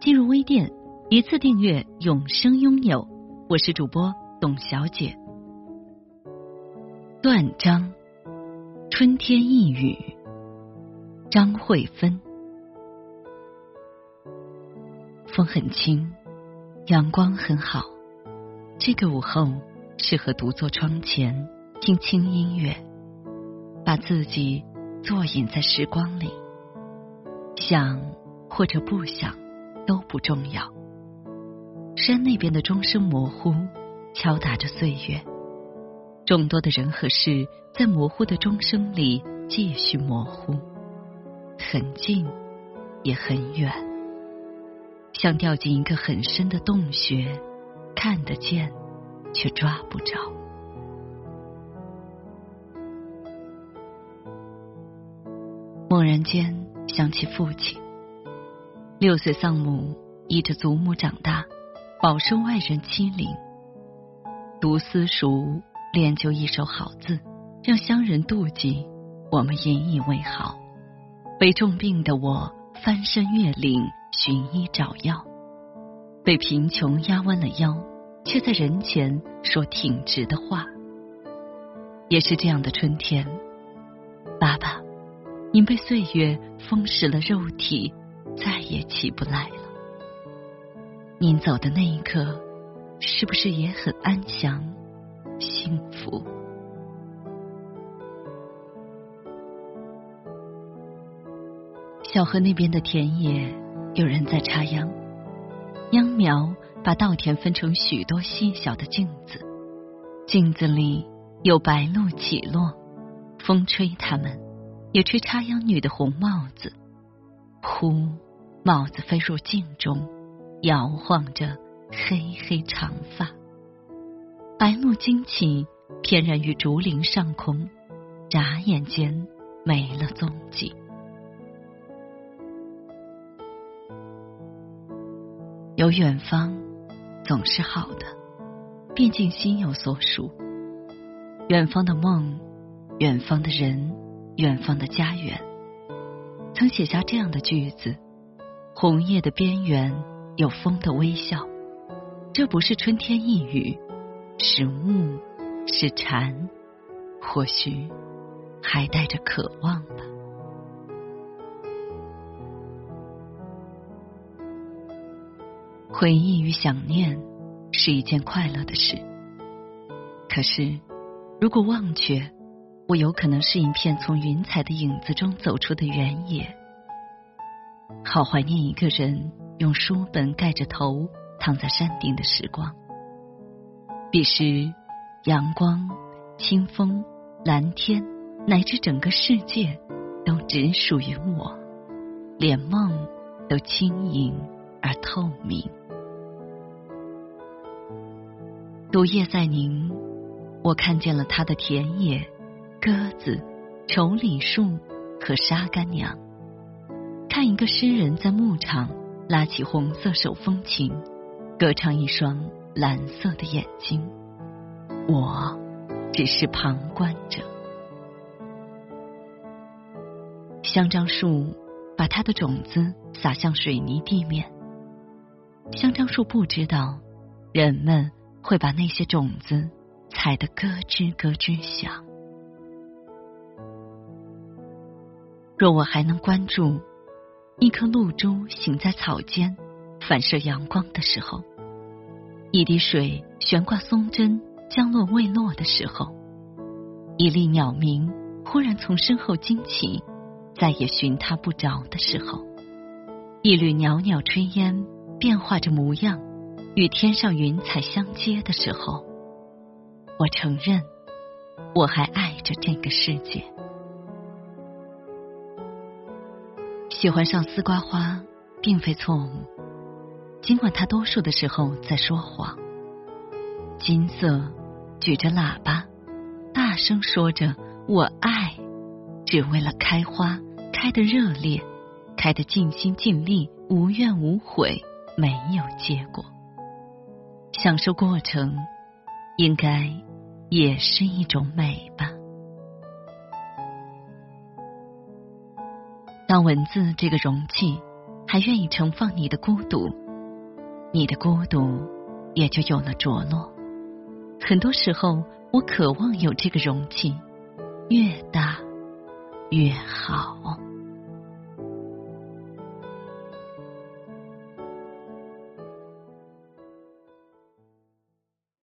进入微店，一次订阅，永生拥有。我是主播董小姐。断章，春天一语。张慧芬。风很轻，阳光很好。这个午后适合独坐窗前听轻音乐，把自己坐隐在时光里，想或者不想。都不重要。山那边的钟声模糊，敲打着岁月。众多的人和事，在模糊的钟声里继续模糊，很近，也很远，像掉进一个很深的洞穴，看得见，却抓不着。猛然间想起父亲。六岁丧母，依着祖母长大，饱受外人欺凌。读私塾，练就一手好字，让乡人妒忌，我们引以为豪。被重病的我，翻山越岭寻医找药，被贫穷压弯了腰，却在人前说挺直的话。也是这样的春天，爸爸，您被岁月封蚀了肉体。再也起不来了。您走的那一刻，是不是也很安详、幸福？小河那边的田野，有人在插秧。秧苗把稻田分成许多细小的镜子，镜子里有白鹭起落，风吹它们，也吹插秧女的红帽子。呼。帽子飞入镜中，摇晃着黑黑长发。白鹭惊起，翩然于竹林上空，眨眼间没了踪迹。有远方，总是好的，毕竟心有所属。远方的梦，远方的人，远方的家园。曾写下这样的句子。红叶的边缘有风的微笑，这不是春天一语，是雾，是蝉，或许还带着渴望吧。回忆与想念是一件快乐的事，可是如果忘却，我有可能是一片从云彩的影子中走出的原野。好怀念一个人用书本盖着头躺在山顶的时光。彼时，阳光、清风、蓝天，乃至整个世界，都只属于我，连梦都轻盈而透明。毒液在凝，我看见了他的田野、鸽子、稠李树和沙干娘。看一个诗人在牧场拉起红色手风琴，歌唱一双蓝色的眼睛。我只是旁观者。香樟树把它的种子撒向水泥地面。香樟树不知道，人们会把那些种子踩得咯吱咯吱响。若我还能关注。一颗露珠醒在草间，反射阳光的时候；一滴水悬挂松针，降落未落的时候；一粒鸟鸣忽然从身后惊起，再也寻它不着的时候；一缕袅袅炊烟变化着模样，与天上云彩相接的时候，我承认，我还爱着这个世界。喜欢上丝瓜花，并非错误。尽管他多数的时候在说谎。金色举着喇叭，大声说着“我爱”，只为了开花，开得热烈，开得尽心尽力，无怨无悔，没有结果。享受过程，应该也是一种美吧。当文字这个容器还愿意盛放你的孤独，你的孤独也就有了着落。很多时候，我渴望有这个容器，越大越好。